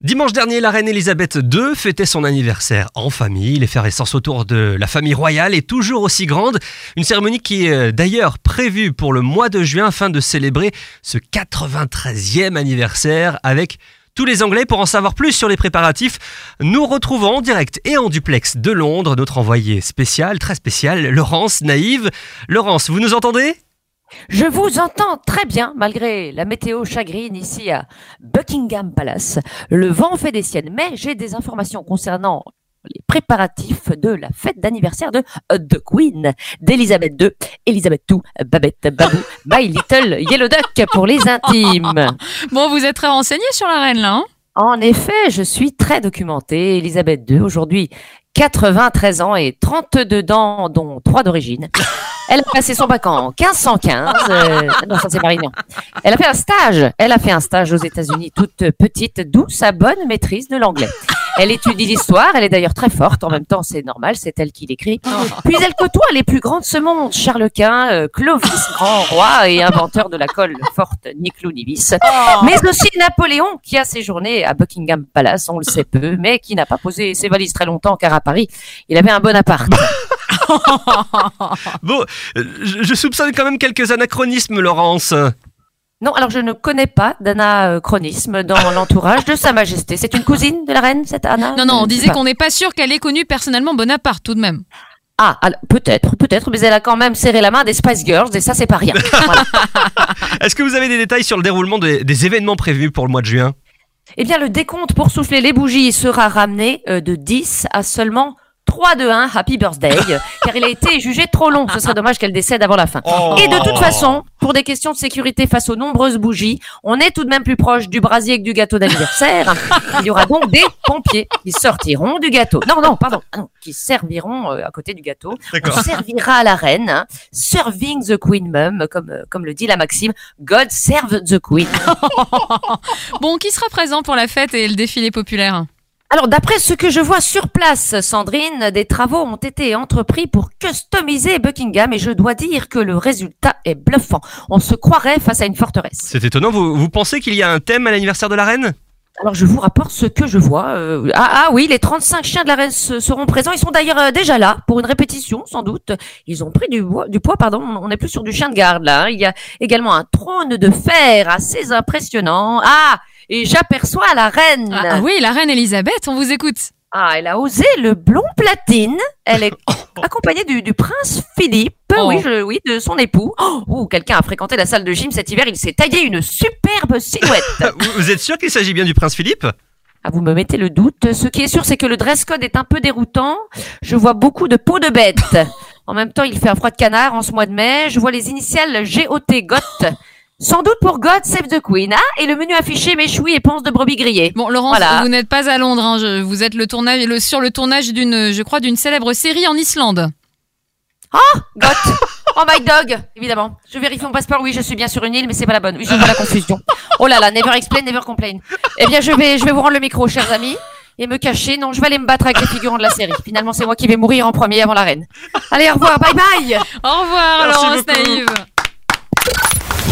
Dimanche dernier, la reine Elisabeth II fêtait son anniversaire en famille. L'effervescence autour de la famille royale est toujours aussi grande. Une cérémonie qui est euh, d'ailleurs prévue pour le mois de juin afin de célébrer ce 93e anniversaire avec tous les Anglais. Pour en savoir plus sur les préparatifs, nous retrouvons en direct et en duplex de Londres notre envoyé spécial, très spécial, Laurence Naïve. Laurence, vous nous entendez? Je vous entends très bien, malgré la météo chagrine ici à Buckingham Palace. Le vent fait des siennes, mais j'ai des informations concernant les préparatifs de la fête d'anniversaire de The Queen, d'Elisabeth II, Elisabeth II, Babette, Babou, My Little Yellow Duck pour les intimes. Bon, vous êtes très renseigné sur la reine là, hein? En effet, je suis très documentée. Elisabeth II, aujourd'hui 93 ans et 32 dents, dont 3 d'origine. Elle a passé son bac en 1515. Euh, non, ça c'est Marignan. Elle a fait un stage. Elle a fait un stage aux États-Unis toute petite, d'où sa bonne maîtrise de l'anglais. Elle étudie l'histoire, elle est d'ailleurs très forte, en même temps c'est normal, c'est elle qui l'écrit. Puis elle côtoie les plus grands de ce monde, Charles Quint, euh, Clovis, grand roi et inventeur de la colle forte, Nivis. Oh. Mais aussi Napoléon, qui a séjourné à Buckingham Palace, on le sait peu, mais qui n'a pas posé ses valises très longtemps, car à Paris, il avait un bon appart. bon, je soupçonne quand même quelques anachronismes, Laurence. Non, alors je ne connais pas d'anachronisme dans l'entourage de Sa Majesté. C'est une cousine de la reine, cette Anna Non, non, on disait qu'on n'est pas sûr qu'elle ait connu personnellement Bonaparte tout de même. Ah, peut-être, peut-être, mais elle a quand même serré la main des Spice Girls et ça, c'est pas rien. Est-ce que vous avez des détails sur le déroulement des, des événements prévus pour le mois de juin? Eh bien, le décompte pour souffler les bougies sera ramené euh, de 10 à seulement 3 2 1 Happy Birthday car il a été jugé trop long. Ce serait dommage qu'elle décède avant la fin. Oh. Et de toute façon, pour des questions de sécurité face aux nombreuses bougies, on est tout de même plus proche du brasier que du gâteau d'anniversaire. Il y aura donc des pompiers qui sortiront du gâteau. Non, non, pardon, ah qui serviront euh, à côté du gâteau. On servira à la reine, hein. serving the queen mum, comme euh, comme le dit la maxime, God serve the queen. bon, qui sera présent pour la fête et le défilé populaire? Alors, d'après ce que je vois sur place, Sandrine, des travaux ont été entrepris pour customiser Buckingham et je dois dire que le résultat est bluffant. On se croirait face à une forteresse. C'est étonnant. Vous, vous pensez qu'il y a un thème à l'anniversaire de la reine? Alors je vous rapporte ce que je vois. Euh, ah, ah, oui, les 35 chiens de la reine seront présents. Ils sont d'ailleurs euh, déjà là pour une répétition sans doute. Ils ont pris du, du poids, pardon. On n'est plus sur du chien de garde là. Hein. Il y a également un trône de fer assez impressionnant. Ah, et j'aperçois la reine. Ah, ah, oui, la reine Elisabeth, on vous écoute. Ah, elle a osé le blond platine. Elle est accompagnée du, du prince Philippe, oui, oh. je, oui, de son époux. Oh, quelqu'un a fréquenté la salle de gym cet hiver. Il s'est taillé une superbe silhouette. vous êtes sûr qu'il s'agit bien du prince Philippe? Ah, vous me mettez le doute. Ce qui est sûr, c'est que le dress code est un peu déroutant. Je vois beaucoup de peau de bête. En même temps, il fait un froid de canard en ce mois de mai. Je vois les initiales GOT, GOT. Sans doute pour God Save the Queen. Ah, et le menu affiché méchoui et ponce de brebis grillées. Bon, Laurence, vous n'êtes pas à Londres. Hein. vous êtes le tournage, le, sur le tournage d'une, je crois, d'une célèbre série en Islande. Oh, God Oh, my dog, évidemment. Je vérifie mon passeport. Oui, je suis bien sur une île, mais c'est pas la bonne. Oui, je vois la confusion. Oh là là, never explain, never complain. Eh bien, je vais, je vais vous rendre le micro, chers amis, et me cacher. Non, je vais aller me battre avec les figurants de la série. Finalement, c'est moi qui vais mourir en premier avant la reine. Allez, au revoir, bye bye. Au revoir, Laurence Naïve.